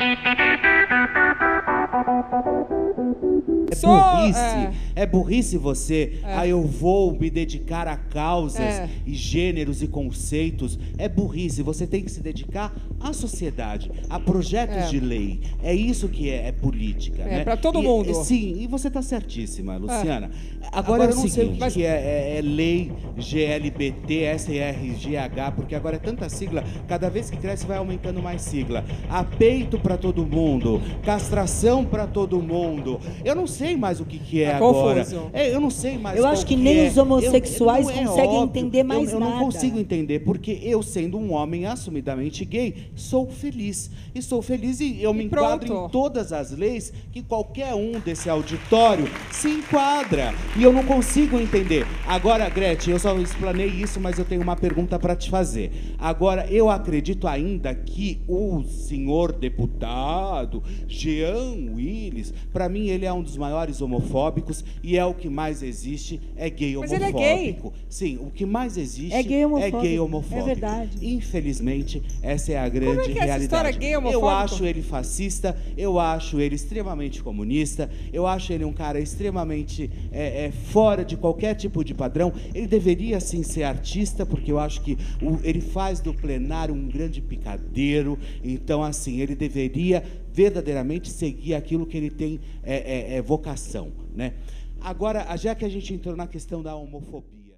Thank you. É Sou, burrice, é. é, burrice você. É. Ah, eu vou me dedicar a causas É. e gêneros e conceitos. É burrice. Você tem que se dedicar à sociedade, a projetos É. de lei. É isso que é, é política. É, né? pra todo E- mundo. Sim, e você está certíssima, Luciana. Agora, Agora é eu o não sei o que, seguinte, que é, é- é lei GLBT, SRGH, porque agora é tanta sigla, cada vez que cresce vai aumentando mais sigla. Apeito para todo mundo, castração para todo mundo. Eu não sei mais o que, que é Tá agora. É, eu não sei mais Eu acho que nem é. os homossexuais Eu- não é conseguem óbvio. entender mais eu, eu não nada. consigo entender, porque eu, sendo um homem assumidamente gay, sou feliz. E sou feliz e eu me enquadro em todas as leis que qualquer um desse auditório se enquadra. E eu não consigo entender. Agora, Gretchen, eu só explanei isso, mas eu tenho uma pergunta para te fazer. Agora, eu acredito ainda que o senhor deputado Jean Willis, para mim ele é um dos maiores homofóbicos e é o que mais existe, é gay Mas ele é homofóbico. gay. Sim, o que mais existe É gay homofóbico. É gay homofóbico. É verdade. Infelizmente, essa é a grande é que é realidade. história gay eu homofóbico? acho ele fascista, eu acho ele extremamente comunista, eu acho ele um cara extremamente é, é, fora de qualquer tipo de padrão. Ele deveria sim ser artista, porque eu acho que o- ele faz do plenário um grande picadeiro. Então, assim, ele deveria verdadeiramente seguir aquilo que ele tem é, é, é vocação, né? Agora, já que a gente entrou na questão da homofobia.